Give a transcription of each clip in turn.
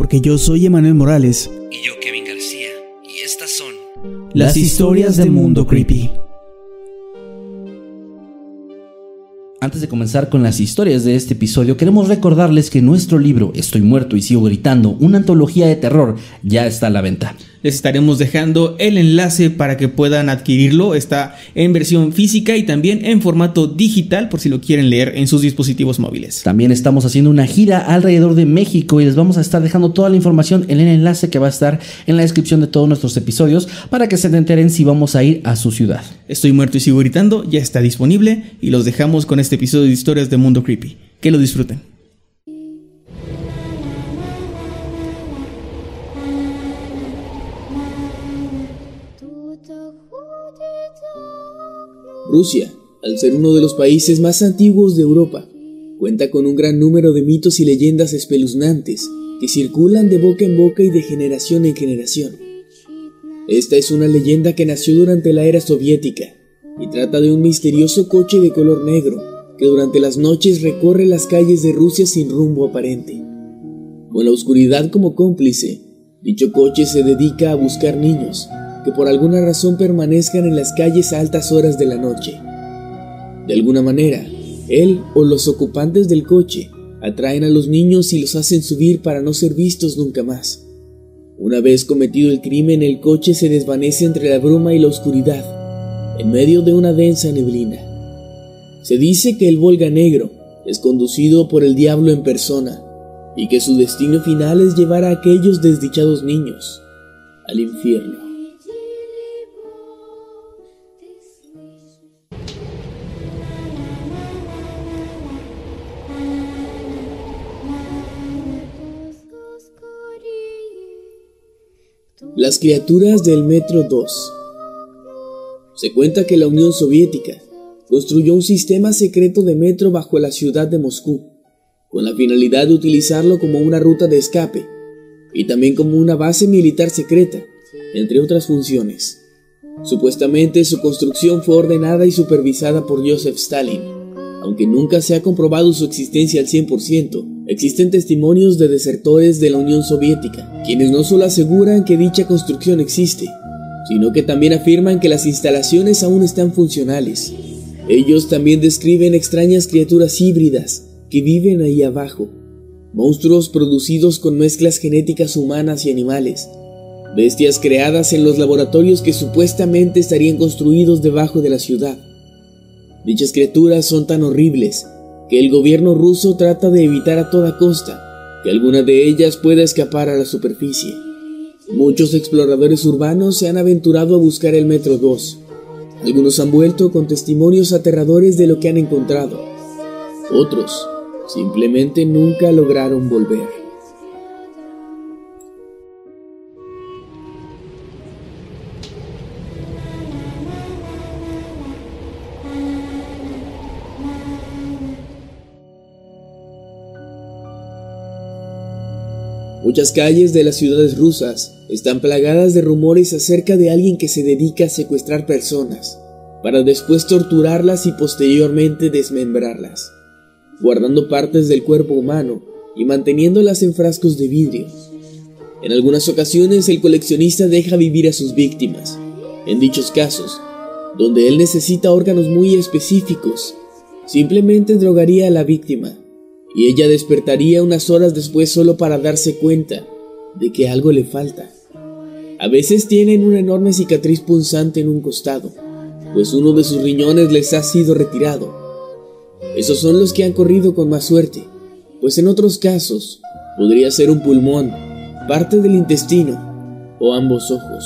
porque yo soy Emanuel Morales. Y yo Kevin García. Y estas son Las historias del mundo creepy. Antes de comenzar con las historias de este episodio, queremos recordarles que nuestro libro Estoy muerto y sigo gritando, una antología de terror, ya está a la venta. Les estaremos dejando el enlace para que puedan adquirirlo. Está en versión física y también en formato digital por si lo quieren leer en sus dispositivos móviles. También estamos haciendo una gira alrededor de México y les vamos a estar dejando toda la información en el enlace que va a estar en la descripción de todos nuestros episodios para que se enteren si vamos a ir a su ciudad. Estoy muerto y sigo gritando, ya está disponible y los dejamos con este episodio de historias de Mundo Creepy. Que lo disfruten. Rusia, al ser uno de los países más antiguos de Europa, cuenta con un gran número de mitos y leyendas espeluznantes que circulan de boca en boca y de generación en generación. Esta es una leyenda que nació durante la era soviética y trata de un misterioso coche de color negro que durante las noches recorre las calles de Rusia sin rumbo aparente. Con la oscuridad como cómplice, dicho coche se dedica a buscar niños que por alguna razón permanezcan en las calles a altas horas de la noche. De alguna manera, él o los ocupantes del coche atraen a los niños y los hacen subir para no ser vistos nunca más. Una vez cometido el crimen, el coche se desvanece entre la bruma y la oscuridad, en medio de una densa neblina. Se dice que el Volga Negro es conducido por el diablo en persona y que su destino final es llevar a aquellos desdichados niños al infierno. Las criaturas del Metro 2 Se cuenta que la Unión Soviética construyó un sistema secreto de metro bajo la ciudad de Moscú, con la finalidad de utilizarlo como una ruta de escape y también como una base militar secreta, entre otras funciones. Supuestamente su construcción fue ordenada y supervisada por Joseph Stalin, aunque nunca se ha comprobado su existencia al 100%, existen testimonios de desertores de la Unión Soviética, quienes no solo aseguran que dicha construcción existe, sino que también afirman que las instalaciones aún están funcionales. Ellos también describen extrañas criaturas híbridas que viven ahí abajo, monstruos producidos con mezclas genéticas humanas y animales, bestias creadas en los laboratorios que supuestamente estarían construidos debajo de la ciudad. Dichas criaturas son tan horribles que el gobierno ruso trata de evitar a toda costa que alguna de ellas pueda escapar a la superficie. Muchos exploradores urbanos se han aventurado a buscar el Metro 2. Algunos han vuelto con testimonios aterradores de lo que han encontrado. Otros simplemente nunca lograron volver. Muchas calles de las ciudades rusas están plagadas de rumores acerca de alguien que se dedica a secuestrar personas, para después torturarlas y posteriormente desmembrarlas, guardando partes del cuerpo humano y manteniéndolas en frascos de vidrio. En algunas ocasiones el coleccionista deja vivir a sus víctimas, en dichos casos, donde él necesita órganos muy específicos, simplemente drogaría a la víctima y ella despertaría unas horas después solo para darse cuenta de que algo le falta. A veces tienen una enorme cicatriz punzante en un costado, pues uno de sus riñones les ha sido retirado. Esos son los que han corrido con más suerte, pues en otros casos podría ser un pulmón, parte del intestino o ambos ojos.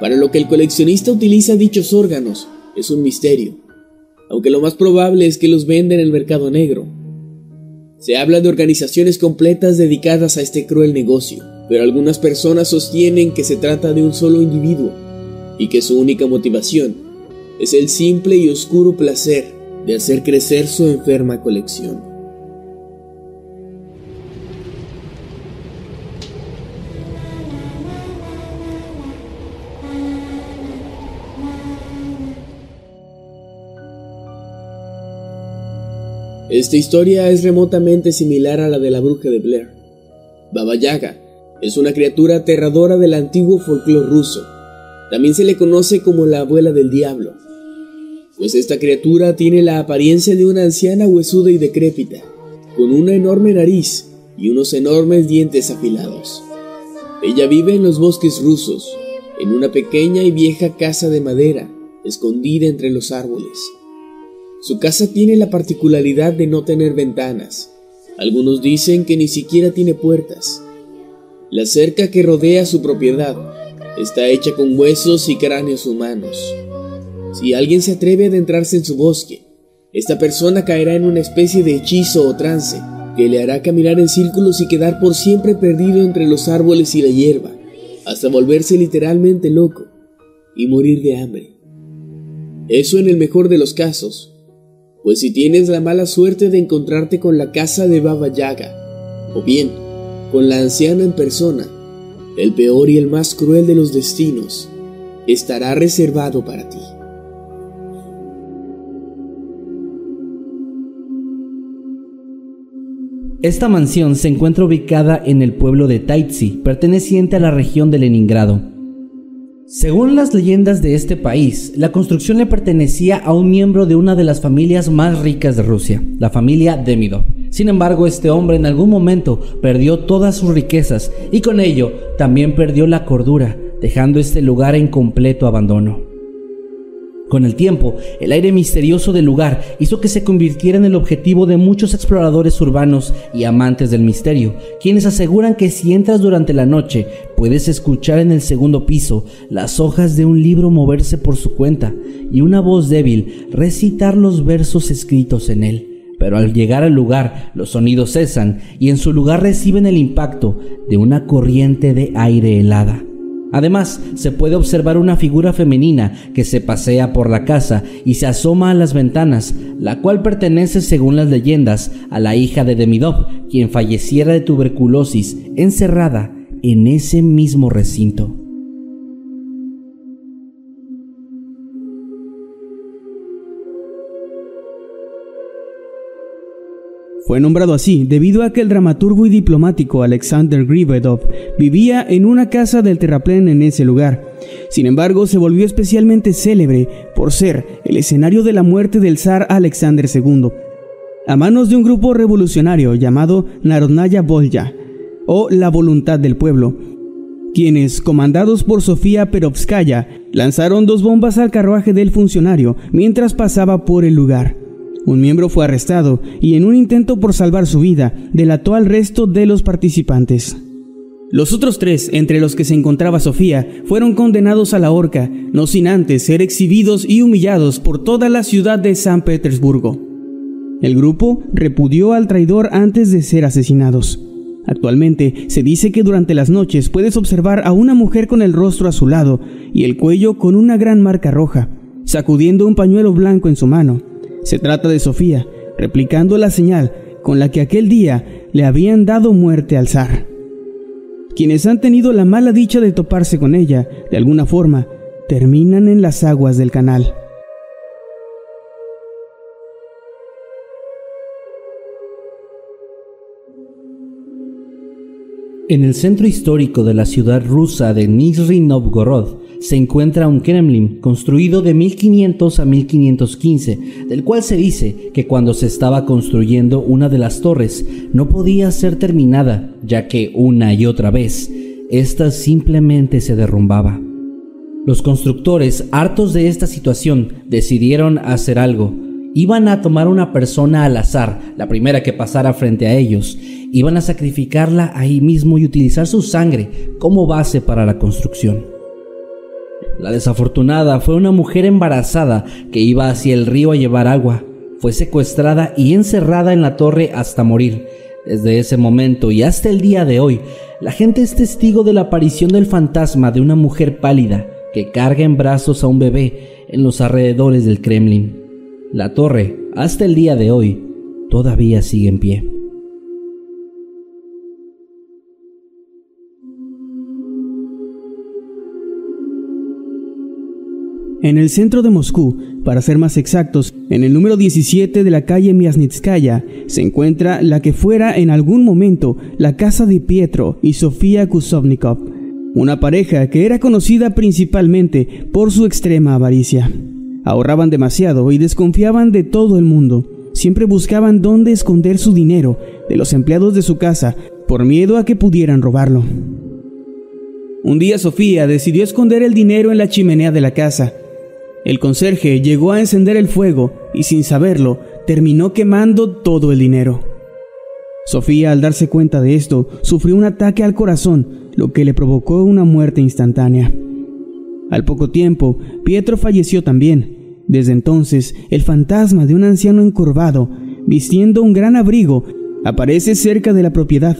Para lo que el coleccionista utiliza dichos órganos es un misterio, aunque lo más probable es que los venda en el mercado negro Se habla de organizaciones completas dedicadas a este cruel negocio, pero algunas personas sostienen que se trata de un solo individuo y que su única motivación es el simple y oscuro placer de hacer crecer su enferma colección. Esta historia es remotamente similar a la de la bruja de Blair. Baba Yaga es una criatura aterradora del antiguo folclore ruso. También se le conoce como la abuela del diablo, pues esta criatura tiene la apariencia de una anciana huesuda y decrépita, con una enorme nariz y unos enormes dientes afilados. Ella vive en los bosques rusos, en una pequeña y vieja casa de madera, escondida entre los árboles. Su casa tiene la particularidad de no tener ventanas. Algunos dicen que ni siquiera tiene puertas. La cerca que rodea su propiedad está hecha con huesos y cráneos humanos. Si alguien se atreve a adentrarse en su bosque, esta persona caerá en una especie de hechizo o trance que le hará caminar en círculos y quedar por siempre perdido entre los árboles y la hierba, hasta volverse literalmente loco y morir de hambre. Eso en el mejor de los casos, pues si tienes la mala suerte de encontrarte con la casa de Baba Yaga, o bien con la anciana en persona, el peor y el más cruel de los destinos estará reservado para ti. Esta mansión se encuentra ubicada en el pueblo de Taitsi, perteneciente a la región de Leningrado, según las leyendas de este país, la construcción le pertenecía a un miembro de una de las familias más ricas de Rusia, la familia Demidov. Sin embargo, este hombre en algún momento perdió todas sus riquezas y con ello también perdió la cordura, dejando este lugar en completo abandono. Con el tiempo, el aire misterioso del lugar hizo que se convirtiera en el objetivo de muchos exploradores urbanos y amantes del misterio, quienes aseguran que si entras durante la noche, puedes escuchar en el segundo piso las hojas de un libro moverse por su cuenta y una voz débil recitar los versos escritos en él. Pero al llegar al lugar, los sonidos cesan y en su lugar reciben el impacto de una corriente de aire helada. Además, se puede observar una figura femenina que se pasea por la casa y se asoma a las ventanas, la cual pertenece, según las leyendas, a la hija de Demidov, quien falleciera de tuberculosis encerrada en ese mismo recinto. Fue nombrado así debido a que el dramaturgo y diplomático Alexander Grivedov vivía en una casa del terraplén en ese lugar. Sin embargo, se volvió especialmente célebre por ser el escenario de la muerte del zar Alexander II, a manos de un grupo revolucionario llamado Narodnaya Volya, o la voluntad del pueblo, quienes, comandados por Sofía Perovskaya, lanzaron dos bombas al carruaje del funcionario mientras pasaba por el lugar. Un miembro fue arrestado y en un intento por salvar su vida, delató al resto de los participantes. Los otros tres, entre los que se encontraba Sofía, fueron condenados a la horca, no sin antes ser exhibidos y humillados por toda la ciudad de San Petersburgo. El grupo repudió al traidor antes de ser asesinados. Actualmente se dice que durante las noches puedes observar a una mujer con el rostro azulado y el cuello con una gran marca roja, sacudiendo un pañuelo blanco en su mano. Se trata de Sofía, replicando la señal con la que aquel día le habían dado muerte al zar. Quienes han tenido la mala dicha de toparse con ella, de alguna forma, terminan en las aguas del canal. En el centro histórico de la ciudad rusa de Nizhny Novgorod se encuentra un Kremlin construido de 1500 a 1515, del cual se dice que cuando se estaba construyendo una de las torres no podía ser terminada, ya que una y otra vez ésta simplemente se derrumbaba. Los constructores, hartos de esta situación, decidieron hacer algo. Iban a tomar una persona al azar, la primera que pasara frente a ellos, iban a sacrificarla ahí mismo y utilizar su sangre como base para la construcción. La desafortunada fue una mujer embarazada que iba hacia el río a llevar agua. fue secuestrada y encerrada en la torre hasta morir. Desde ese momento y hasta el día de hoy, la gente es testigo de la aparición del fantasma de una mujer pálida que carga en brazos a un bebé en los alrededores del Kremlin. La torre, hasta el día de hoy, todavía sigue en pie. En el centro de Moscú, para ser más exactos, en el número 17 de la calle Miasnitskaya, se encuentra la que fuera en algún momento la casa de Pietro y Sofía Kusovnikov, una pareja que era conocida principalmente por su extrema avaricia. Ahorraban demasiado y desconfiaban de todo el mundo. Siempre buscaban dónde esconder su dinero de los empleados de su casa por miedo a que pudieran robarlo. Un día Sofía decidió esconder el dinero en la chimenea de la casa el conserje llegó a encender el fuego y sin saberlo terminó quemando todo el dinero. Sofía al darse cuenta de esto sufrió un ataque al corazón, lo que le provocó una muerte instantánea. Al poco tiempo, Pietro falleció también. Desde entonces, el fantasma de un anciano encorvado, vistiendo un gran abrigo, aparece cerca de la propiedad.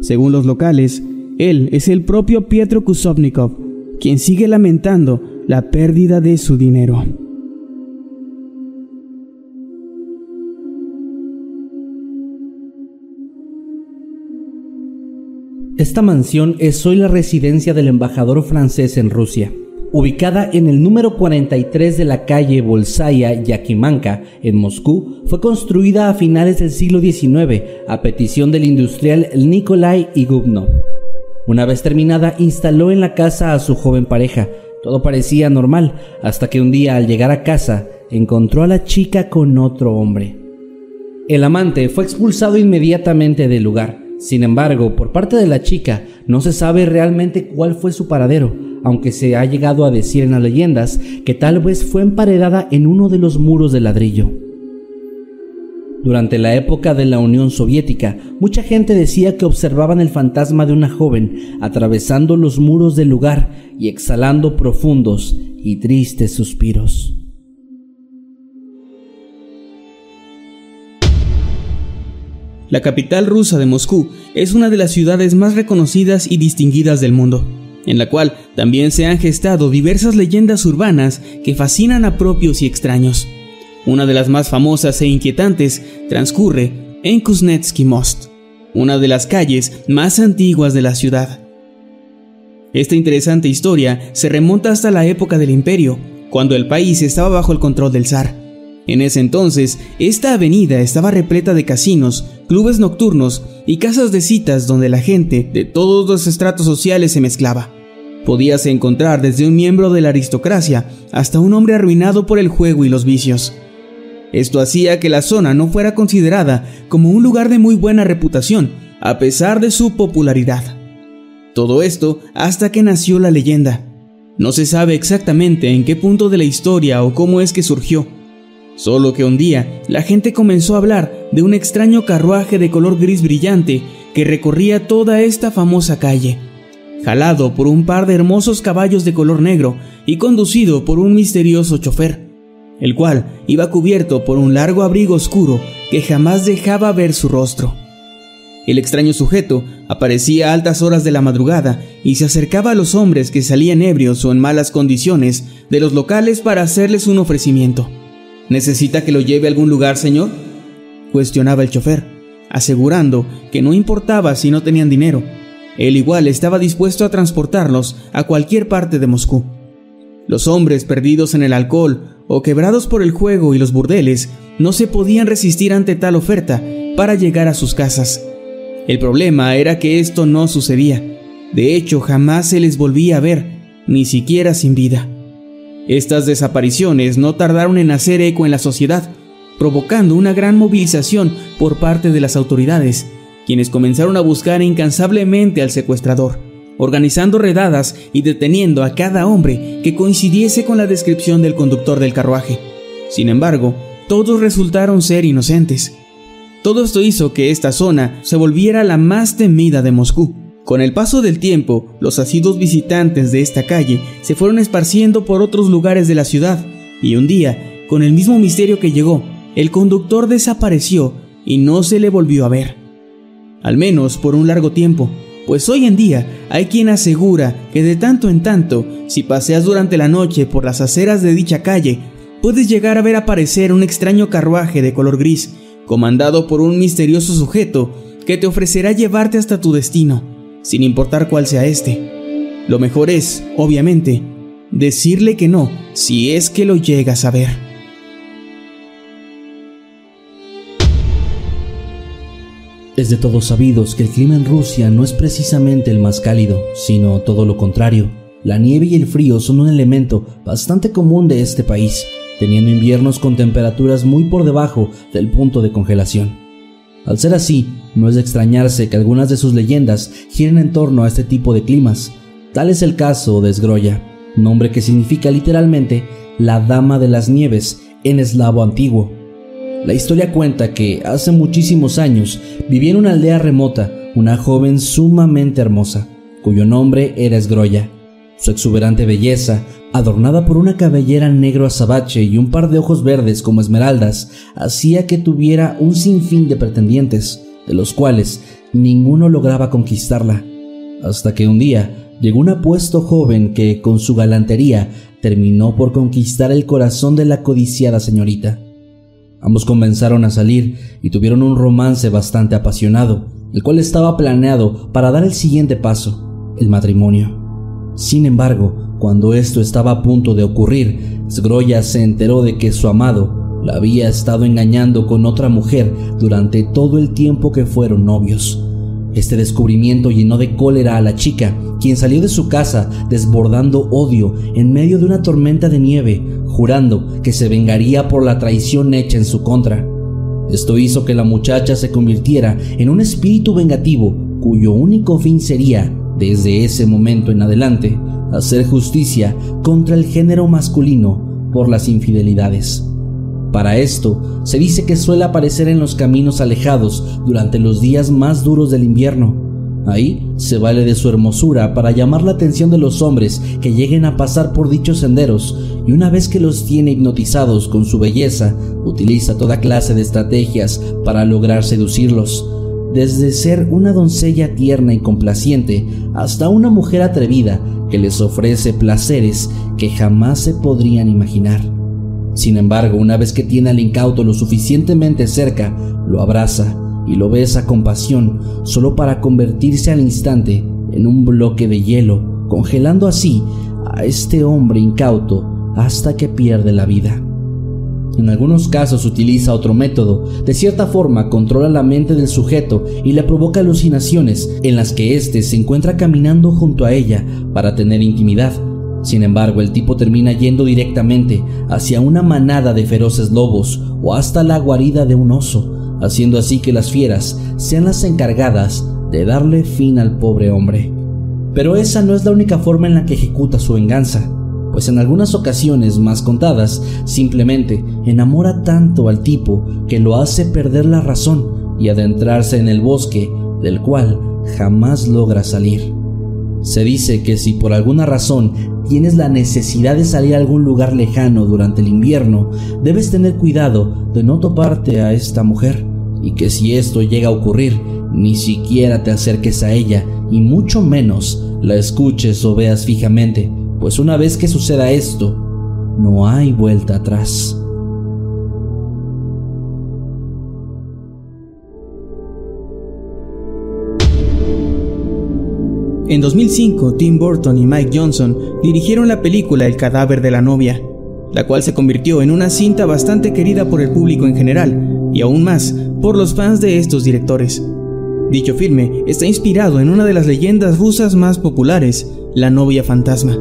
Según los locales, él es el propio Pietro Kusovnikov, quien sigue lamentando la pérdida de su dinero. Esta mansión es hoy la residencia del embajador francés en Rusia. Ubicada en el número 43 de la calle Bolsaya Yakimanka, en Moscú, fue construida a finales del siglo XIX a petición del industrial Nikolai Igubnov. Una vez terminada, instaló en la casa a su joven pareja, todo parecía normal hasta que un día al llegar a casa encontró a la chica con otro hombre. El amante fue expulsado inmediatamente del lugar. Sin embargo, por parte de la chica no se sabe realmente cuál fue su paradero, aunque se ha llegado a decir en las leyendas que tal vez fue emparedada en uno de los muros de ladrillo. Durante la época de la Unión Soviética, mucha gente decía que observaban el fantasma de una joven atravesando los muros del lugar y exhalando profundos y tristes suspiros. La capital rusa de Moscú es una de las ciudades más reconocidas y distinguidas del mundo, en la cual también se han gestado diversas leyendas urbanas que fascinan a propios y extraños. Una de las más famosas e inquietantes transcurre en Kuznetsky Most, una de las calles más antiguas de la ciudad. Esta interesante historia se remonta hasta la época del imperio, cuando el país estaba bajo el control del zar. En ese entonces, esta avenida estaba repleta de casinos, clubes nocturnos y casas de citas donde la gente de todos los estratos sociales se mezclaba. Podías encontrar desde un miembro de la aristocracia hasta un hombre arruinado por el juego y los vicios. Esto hacía que la zona no fuera considerada como un lugar de muy buena reputación, a pesar de su popularidad. Todo esto hasta que nació la leyenda. No se sabe exactamente en qué punto de la historia o cómo es que surgió, solo que un día la gente comenzó a hablar de un extraño carruaje de color gris brillante que recorría toda esta famosa calle, jalado por un par de hermosos caballos de color negro y conducido por un misterioso chofer el cual iba cubierto por un largo abrigo oscuro que jamás dejaba ver su rostro. El extraño sujeto aparecía a altas horas de la madrugada y se acercaba a los hombres que salían ebrios o en malas condiciones de los locales para hacerles un ofrecimiento. ¿Necesita que lo lleve a algún lugar, señor? cuestionaba el chofer, asegurando que no importaba si no tenían dinero. Él igual estaba dispuesto a transportarlos a cualquier parte de Moscú. Los hombres perdidos en el alcohol o quebrados por el juego y los burdeles no se podían resistir ante tal oferta para llegar a sus casas. El problema era que esto no sucedía. De hecho, jamás se les volvía a ver, ni siquiera sin vida. Estas desapariciones no tardaron en hacer eco en la sociedad, provocando una gran movilización por parte de las autoridades, quienes comenzaron a buscar incansablemente al secuestrador organizando redadas y deteniendo a cada hombre que coincidiese con la descripción del conductor del carruaje. Sin embargo, todos resultaron ser inocentes. Todo esto hizo que esta zona se volviera la más temida de Moscú. Con el paso del tiempo, los asiduos visitantes de esta calle se fueron esparciendo por otros lugares de la ciudad, y un día, con el mismo misterio que llegó, el conductor desapareció y no se le volvió a ver. Al menos por un largo tiempo, pues hoy en día hay quien asegura que de tanto en tanto, si paseas durante la noche por las aceras de dicha calle, puedes llegar a ver aparecer un extraño carruaje de color gris, comandado por un misterioso sujeto que te ofrecerá llevarte hasta tu destino, sin importar cuál sea este. Lo mejor es, obviamente, decirle que no si es que lo llegas a ver. Es de todos sabidos que el clima en Rusia no es precisamente el más cálido, sino todo lo contrario. La nieve y el frío son un elemento bastante común de este país, teniendo inviernos con temperaturas muy por debajo del punto de congelación. Al ser así, no es de extrañarse que algunas de sus leyendas giren en torno a este tipo de climas. Tal es el caso de Sgroya, nombre que significa literalmente la Dama de las Nieves en eslavo antiguo. La historia cuenta que hace muchísimos años vivía en una aldea remota una joven sumamente hermosa, cuyo nombre era Esgroya. Su exuberante belleza, adornada por una cabellera negro azabache y un par de ojos verdes como esmeraldas, hacía que tuviera un sinfín de pretendientes, de los cuales ninguno lograba conquistarla. Hasta que un día llegó un apuesto joven que, con su galantería, terminó por conquistar el corazón de la codiciada señorita. Ambos comenzaron a salir y tuvieron un romance bastante apasionado, el cual estaba planeado para dar el siguiente paso, el matrimonio. Sin embargo, cuando esto estaba a punto de ocurrir, Sgroya se enteró de que su amado la había estado engañando con otra mujer durante todo el tiempo que fueron novios. Este descubrimiento llenó de cólera a la chica, quien salió de su casa desbordando odio en medio de una tormenta de nieve, jurando que se vengaría por la traición hecha en su contra. Esto hizo que la muchacha se convirtiera en un espíritu vengativo cuyo único fin sería, desde ese momento en adelante, hacer justicia contra el género masculino por las infidelidades. Para esto, se dice que suele aparecer en los caminos alejados durante los días más duros del invierno. Ahí se vale de su hermosura para llamar la atención de los hombres que lleguen a pasar por dichos senderos y una vez que los tiene hipnotizados con su belleza, utiliza toda clase de estrategias para lograr seducirlos, desde ser una doncella tierna y complaciente hasta una mujer atrevida que les ofrece placeres que jamás se podrían imaginar. Sin embargo, una vez que tiene al incauto lo suficientemente cerca, lo abraza y lo besa con pasión, solo para convertirse al instante en un bloque de hielo, congelando así a este hombre incauto hasta que pierde la vida. En algunos casos utiliza otro método, de cierta forma controla la mente del sujeto y le provoca alucinaciones en las que éste se encuentra caminando junto a ella para tener intimidad, sin embargo, el tipo termina yendo directamente hacia una manada de feroces lobos o hasta la guarida de un oso, haciendo así que las fieras sean las encargadas de darle fin al pobre hombre. Pero esa no es la única forma en la que ejecuta su venganza, pues en algunas ocasiones más contadas simplemente enamora tanto al tipo que lo hace perder la razón y adentrarse en el bosque del cual jamás logra salir. Se dice que si por alguna razón tienes la necesidad de salir a algún lugar lejano durante el invierno, debes tener cuidado de no toparte a esta mujer y que si esto llega a ocurrir, ni siquiera te acerques a ella y mucho menos la escuches o veas fijamente, pues una vez que suceda esto, no hay vuelta atrás. En 2005, Tim Burton y Mike Johnson dirigieron la película El cadáver de la novia, la cual se convirtió en una cinta bastante querida por el público en general y aún más por los fans de estos directores. Dicho filme está inspirado en una de las leyendas rusas más populares, la novia fantasma.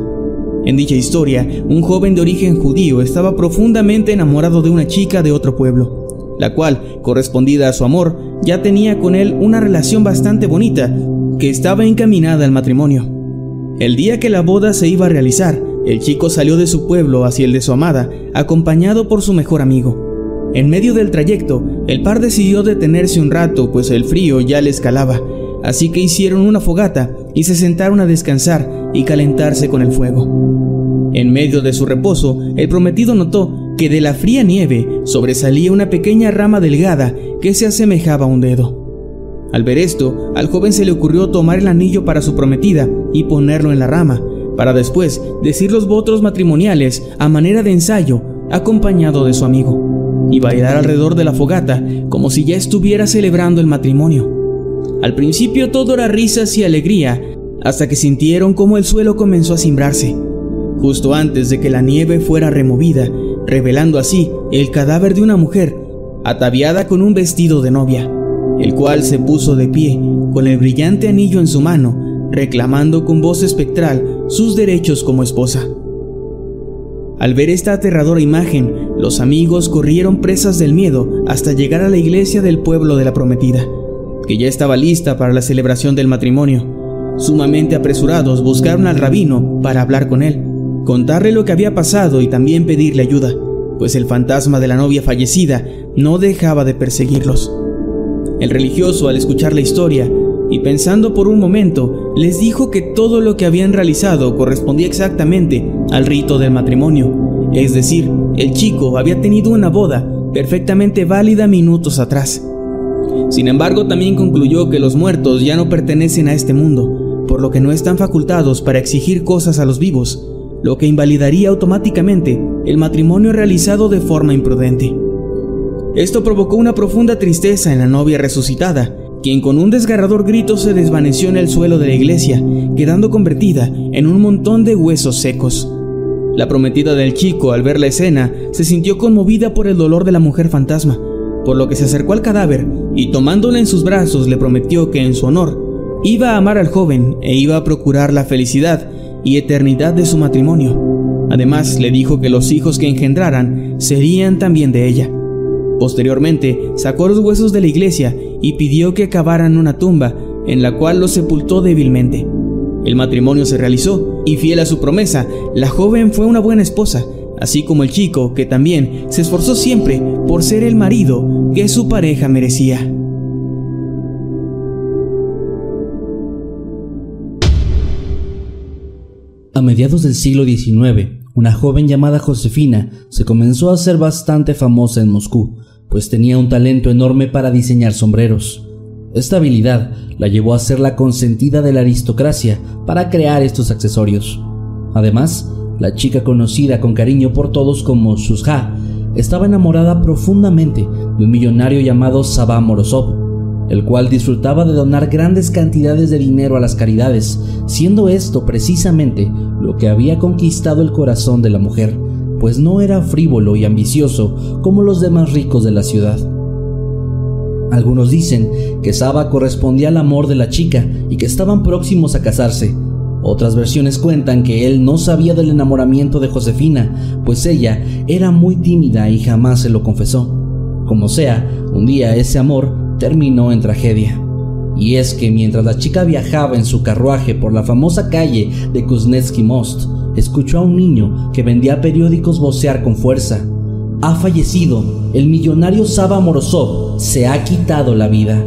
En dicha historia, un joven de origen judío estaba profundamente enamorado de una chica de otro pueblo, la cual, correspondida a su amor, ya tenía con él una relación bastante bonita que estaba encaminada al matrimonio. El día que la boda se iba a realizar, el chico salió de su pueblo hacia el de su amada, acompañado por su mejor amigo. En medio del trayecto, el par decidió detenerse un rato, pues el frío ya le escalaba, así que hicieron una fogata y se sentaron a descansar y calentarse con el fuego. En medio de su reposo, el prometido notó que de la fría nieve sobresalía una pequeña rama delgada que se asemejaba a un dedo. Al ver esto, al joven se le ocurrió tomar el anillo para su prometida y ponerlo en la rama, para después decir los votos matrimoniales a manera de ensayo, acompañado de su amigo, y bailar alrededor de la fogata como si ya estuviera celebrando el matrimonio. Al principio todo era risas y alegría, hasta que sintieron como el suelo comenzó a cimbrarse, justo antes de que la nieve fuera removida, revelando así el cadáver de una mujer, ataviada con un vestido de novia, el cual se puso de pie, con el brillante anillo en su mano, reclamando con voz espectral sus derechos como esposa. Al ver esta aterradora imagen, los amigos corrieron presas del miedo hasta llegar a la iglesia del pueblo de la prometida, que ya estaba lista para la celebración del matrimonio. Sumamente apresurados buscaron al rabino para hablar con él, contarle lo que había pasado y también pedirle ayuda, pues el fantasma de la novia fallecida no dejaba de perseguirlos. El religioso, al escuchar la historia, y pensando por un momento, les dijo que todo lo que habían realizado correspondía exactamente al rito del matrimonio, es decir, el chico había tenido una boda perfectamente válida minutos atrás. Sin embargo, también concluyó que los muertos ya no pertenecen a este mundo, por lo que no están facultados para exigir cosas a los vivos, lo que invalidaría automáticamente el matrimonio realizado de forma imprudente. Esto provocó una profunda tristeza en la novia resucitada, quien con un desgarrador grito se desvaneció en el suelo de la iglesia, quedando convertida en un montón de huesos secos. La prometida del chico, al ver la escena, se sintió conmovida por el dolor de la mujer fantasma, por lo que se acercó al cadáver y tomándola en sus brazos le prometió que en su honor iba a amar al joven e iba a procurar la felicidad y eternidad de su matrimonio. Además, le dijo que los hijos que engendraran serían también de ella. Posteriormente, sacó los huesos de la iglesia y pidió que cavaran una tumba, en la cual los sepultó débilmente. El matrimonio se realizó y fiel a su promesa, la joven fue una buena esposa, así como el chico que también se esforzó siempre por ser el marido que su pareja merecía. A mediados del siglo XIX, una joven llamada Josefina se comenzó a hacer bastante famosa en Moscú, pues tenía un talento enorme para diseñar sombreros. Esta habilidad la llevó a ser la consentida de la aristocracia para crear estos accesorios. Además, la chica conocida con cariño por todos como Shuzha estaba enamorada profundamente de un millonario llamado Sabah Morozov, el cual disfrutaba de donar grandes cantidades de dinero a las caridades, siendo esto precisamente lo que había conquistado el corazón de la mujer, pues no era frívolo y ambicioso como los demás ricos de la ciudad. Algunos dicen que Saba correspondía al amor de la chica y que estaban próximos a casarse. Otras versiones cuentan que él no sabía del enamoramiento de Josefina, pues ella era muy tímida y jamás se lo confesó. Como sea, un día ese amor terminó en tragedia. Y es que mientras la chica viajaba en su carruaje por la famosa calle de Kuznetsky Most, escuchó a un niño que vendía periódicos vocear con fuerza. Ha fallecido, el millonario Saba Morozov se ha quitado la vida.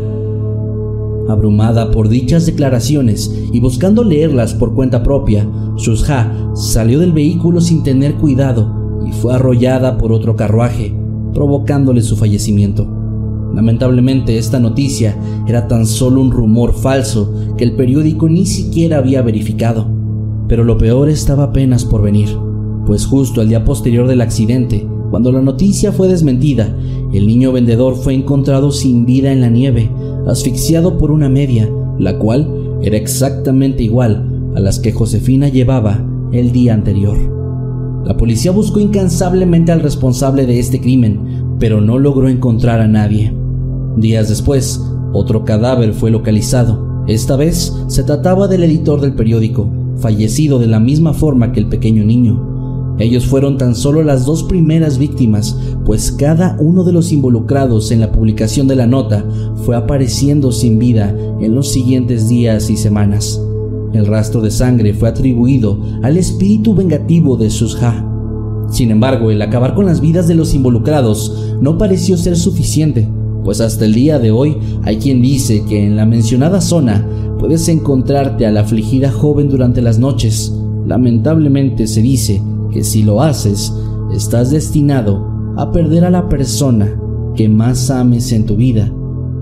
Abrumada por dichas declaraciones y buscando leerlas por cuenta propia, Shuzha salió del vehículo sin tener cuidado y fue arrollada por otro carruaje, provocándole su fallecimiento. Lamentablemente esta noticia era tan solo un rumor falso que el periódico ni siquiera había verificado. Pero lo peor estaba apenas por venir, pues justo al día posterior del accidente, cuando la noticia fue desmentida, el niño vendedor fue encontrado sin vida en la nieve, asfixiado por una media, la cual era exactamente igual a las que Josefina llevaba el día anterior. La policía buscó incansablemente al responsable de este crimen, pero no logró encontrar a nadie. Días después, otro cadáver fue localizado. Esta vez se trataba del editor del periódico, fallecido de la misma forma que el pequeño niño. Ellos fueron tan solo las dos primeras víctimas, pues cada uno de los involucrados en la publicación de la nota fue apareciendo sin vida en los siguientes días y semanas. El rastro de sangre fue atribuido al espíritu vengativo de Shuzha. Sin embargo, el acabar con las vidas de los involucrados no pareció ser suficiente, pues hasta el día de hoy hay quien dice que en la mencionada zona puedes encontrarte a la afligida joven durante las noches. Lamentablemente se dice que si lo haces, estás destinado a perder a la persona que más ames en tu vida,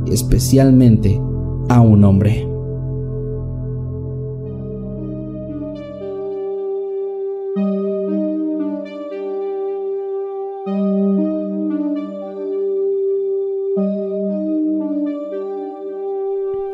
especialmente a un hombre.